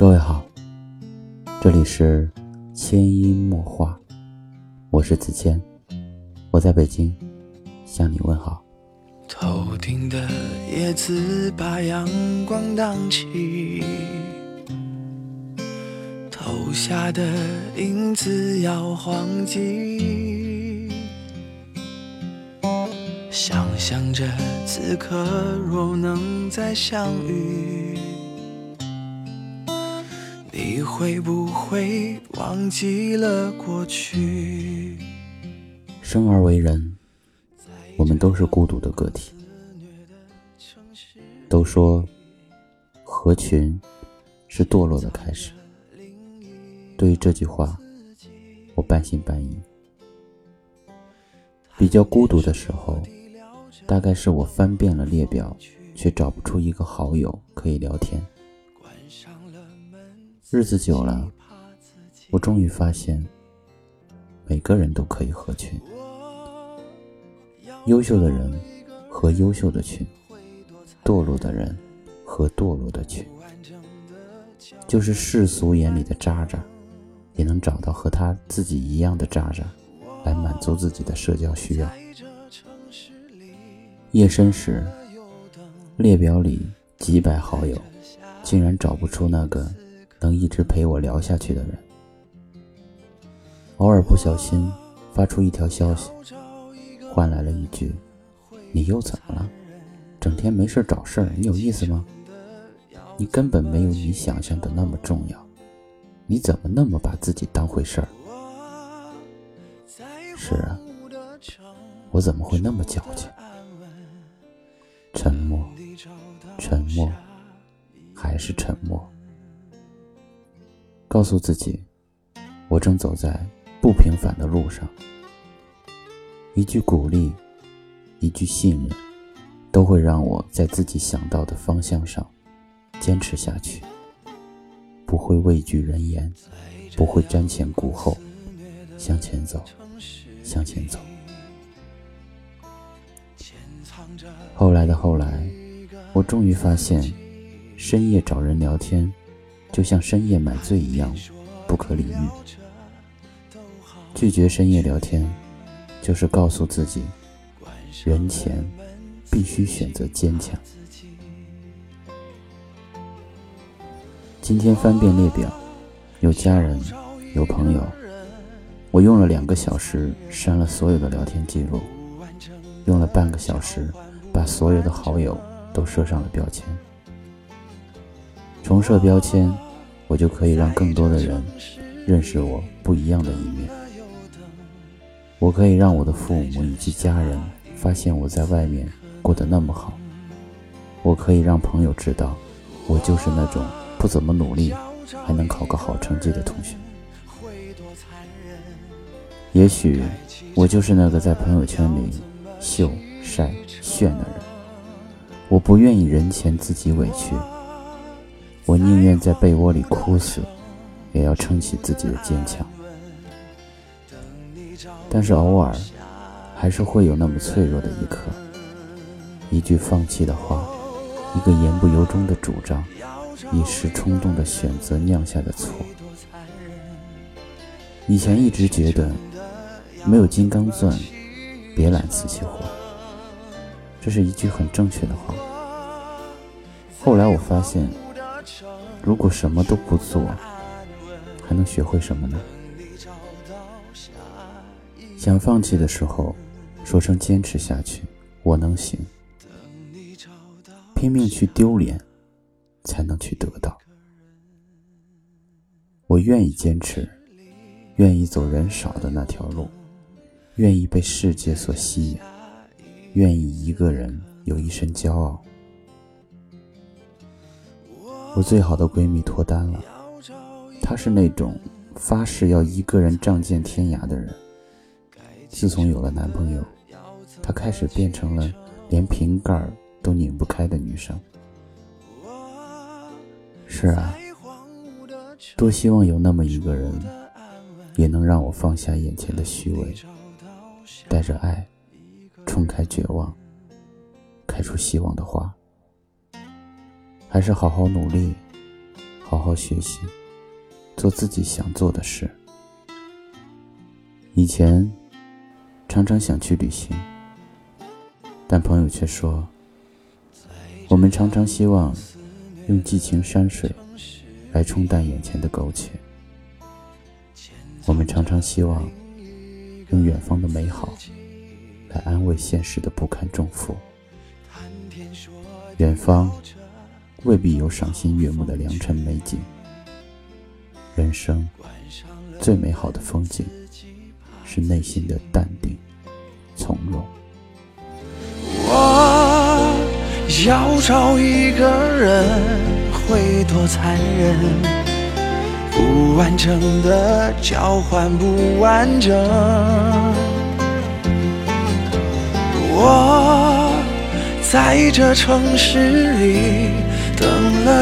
各位好，这里是千音墨画，我是子谦，我在北京向你问好。头顶的叶子把阳光荡起，投下的影子摇晃起，想象着此刻若能再相遇，你会不会忘记了过去？生而为人。我们都是孤独的个体。都说合群是堕落的开始。对于这句话，我半信半疑。比较孤独的时候，大概是我翻遍了列表，却找不出一个好友可以聊天。日子久了，我终于发现，每个人都可以合群。优秀的人和优秀的群，堕落的人和堕落的群，就是世俗眼里的渣渣，也能找到和他自己一样的渣渣，来满足自己的社交需要。夜深时，列表里几百好友，竟然找不出那个能一直陪我聊下去的人。偶尔不小心发出一条消息。换来了一句：“你又怎么了？整天没事找事儿，你有意思吗？你根本没有你想象的那么重要，你怎么那么把自己当回事儿？”是啊，我怎么会那么矫情？沉默，沉默，还是沉默。告诉自己，我正走在不平凡的路上。一句鼓励，一句信任，都会让我在自己想到的方向上坚持下去，不会畏惧人言，不会瞻前顾后，向前走，向前走。后来的后来，我终于发现，深夜找人聊天，就像深夜买醉一样，不可理喻。拒绝深夜聊天。就是告诉自己，人前必须选择坚强。今天翻遍列表，有家人，有朋友，我用了两个小时删了所有的聊天记录，用了半个小时把所有的好友都设上了标签。重设标签，我就可以让更多的人认识我不一样的一面。我可以让我的父母以及家人发现我在外面过得那么好。我可以让朋友知道，我就是那种不怎么努力还能考个好成绩的同学。也许我就是那个在朋友圈里秀晒炫的人。我不愿意人前自己委屈，我宁愿在被窝里哭死，也要撑起自己的坚强。但是偶尔，还是会有那么脆弱的一刻，一句放弃的话，一个言不由衷的主张，一时冲动的选择酿下的错。以前一直觉得，没有金刚钻，别揽瓷器活，这是一句很正确的话。后来我发现，如果什么都不做，还能学会什么呢？想放弃的时候，说声坚持下去，我能行。拼命去丢脸，才能去得到。我愿意坚持，愿意走人少的那条路，愿意被世界所吸引，愿意一个人有一身骄傲。我最好的闺蜜脱单了，她是那种发誓要一个人仗剑天涯的人。自从有了男朋友，她开始变成了连瓶盖都拧不开的女生。是啊，多希望有那么一个人，也能让我放下眼前的虚伪，带着爱，冲开绝望，开出希望的花。还是好好努力，好好学习，做自己想做的事。以前常常想去旅行，但朋友却说，我们常常希望用寄情山水来冲淡眼前的苟且，我们常常希望用远方的美好来安慰现实的不堪重负。远方未必有赏心悦目的良辰美景，人生最美好的风景是内心的淡定从容。我要找一个人，会多残忍？不完整的交换不完整。我。在这城市里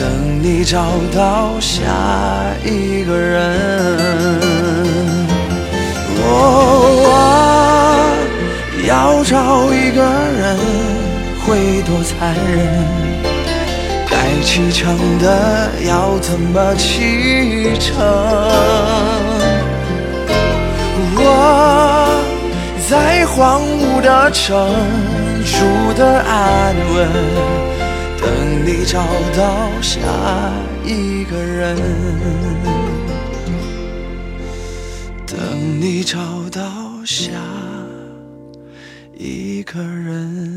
等你找到下一个人。我要找一个人，会多残忍？该启程的要怎么启程？我。在荒芜的城住的安稳，等你找到下一个人，等你找到下一个人。